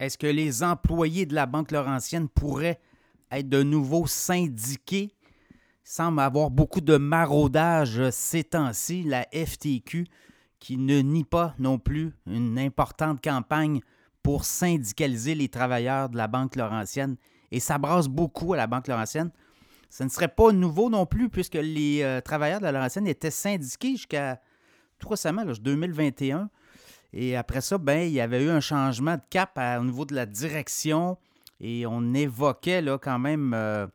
Est-ce que les employés de la Banque Laurentienne pourraient être de nouveau syndiqués? Il semble avoir beaucoup de maraudage ces temps-ci. La FTQ qui ne nie pas non plus une importante campagne pour syndicaliser les travailleurs de la Banque Laurentienne. Et ça brasse beaucoup à la Banque Laurentienne. Ce ne serait pas nouveau non plus, puisque les euh, travailleurs de la Laurentienne étaient syndiqués jusqu'à tout récemment, là, 2021. Et après ça, ben, il y avait eu un changement de cap au niveau de la direction et on évoquait là, quand même euh,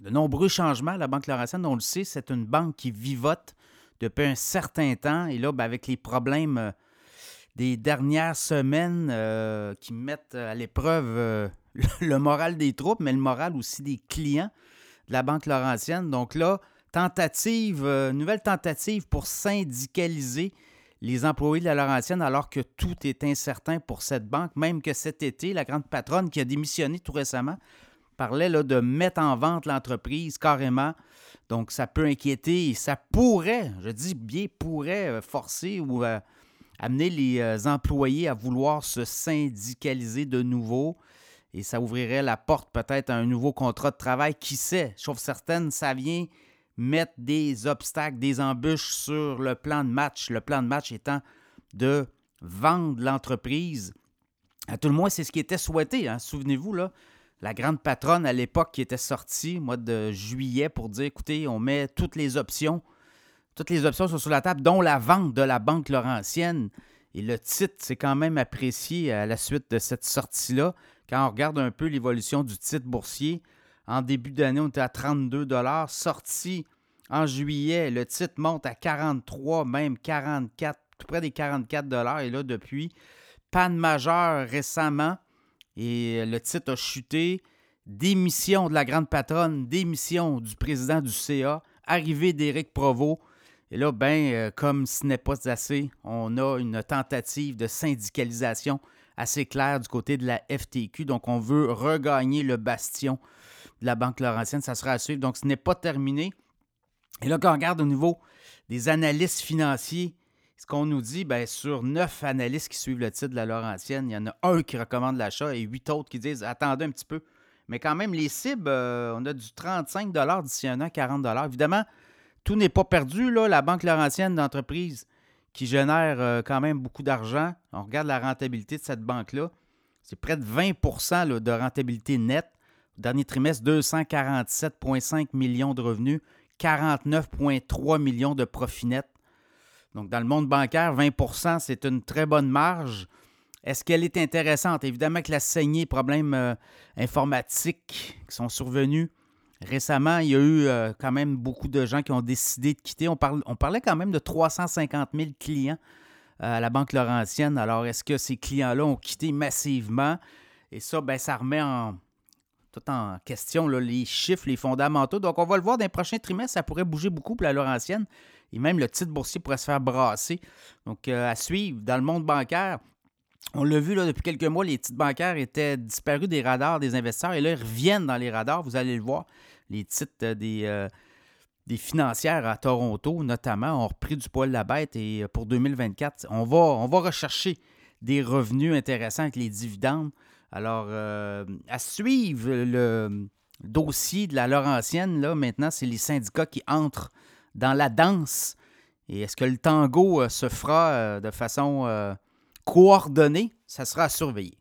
de nombreux changements à la Banque Laurentienne. On le sait, c'est une banque qui vivote depuis un certain temps. Et là, ben, avec les problèmes euh, des dernières semaines euh, qui mettent à l'épreuve le moral des troupes, mais le moral aussi des clients de la Banque Laurentienne. Donc là, tentative, nouvelle tentative pour syndicaliser les employés de la Laurentienne alors que tout est incertain pour cette banque, même que cet été, la grande patronne qui a démissionné tout récemment parlait de mettre en vente l'entreprise carrément. Donc ça peut inquiéter ça pourrait, je dis bien pourrait, euh, forcer ou euh, amener les euh, employés à vouloir se syndicaliser de nouveau. Et ça ouvrirait la porte peut-être à un nouveau contrat de travail. Qui sait? Sauf certaines, ça vient mettre des obstacles, des embûches sur le plan de match. Le plan de match étant de vendre l'entreprise. À tout le moins, c'est ce qui était souhaité. Hein. Souvenez-vous, là, la grande patronne à l'époque qui était sortie, mois de juillet, pour dire écoutez, on met toutes les options. Toutes les options sont sur la table, dont la vente de la Banque Laurentienne. Et le titre, c'est quand même apprécié à la suite de cette sortie-là. Quand on regarde un peu l'évolution du titre boursier, en début d'année, on était à 32 Sorti en juillet, le titre monte à 43, même 44, tout près des 44 Et là, depuis, panne majeure récemment. Et le titre a chuté. Démission de la grande patronne, démission du président du CA, arrivée d'Éric Provost. Et là, ben, euh, comme ce n'est pas assez, on a une tentative de syndicalisation assez claire du côté de la FTQ. Donc, on veut regagner le bastion de la Banque Laurentienne. Ça sera à suivre. Donc, ce n'est pas terminé. Et là, quand on regarde au niveau des analystes financiers, ce qu'on nous dit, bien, sur neuf analystes qui suivent le titre de la Laurentienne, il y en a un qui recommande l'achat et huit autres qui disent attendez un petit peu. Mais quand même, les cibles, euh, on a du 35 d'ici un an, 40 Évidemment, tout n'est pas perdu. Là. La Banque Laurentienne d'entreprise qui génère euh, quand même beaucoup d'argent. On regarde la rentabilité de cette banque-là. C'est près de 20% de rentabilité nette. Dernier trimestre, 247,5 millions de revenus, 49,3 millions de profit net. Donc, dans le monde bancaire, 20% c'est une très bonne marge. Est-ce qu'elle est intéressante? Évidemment que la saignée, problèmes euh, informatiques qui sont survenus récemment, il y a eu euh, quand même beaucoup de gens qui ont décidé de quitter. On, parlait quand même de 350 000 clients euh, à la Banque Laurentienne. Alors, est-ce que ces clients-là ont quitté massivement? Et ça, ben, ça remet en, tout en question les chiffres, les fondamentaux. Donc, on va le voir dans les prochains trimestres. Ça pourrait bouger beaucoup pour la Laurentienne. Et même le titre boursier pourrait se faire brasser. Donc, euh, à suivre dans le monde bancaire. On l'a vu là, depuis quelques mois, les titres bancaires étaient disparus des radars des investisseurs et là, ils reviennent dans les radars. Vous allez le voir. Les titres des, euh, des financières à Toronto, notamment, ont repris du poil la bête et euh, pour 2024, on va, on rechercher des revenus intéressants avec les dividendes. Alors, euh, à suivre le dossier de la Laurentienne, là, maintenant, c'est les syndicats qui entrent dans la danse. Et est-ce que le tango euh, se fera euh, de façon coordonnée? Ça sera à surveiller.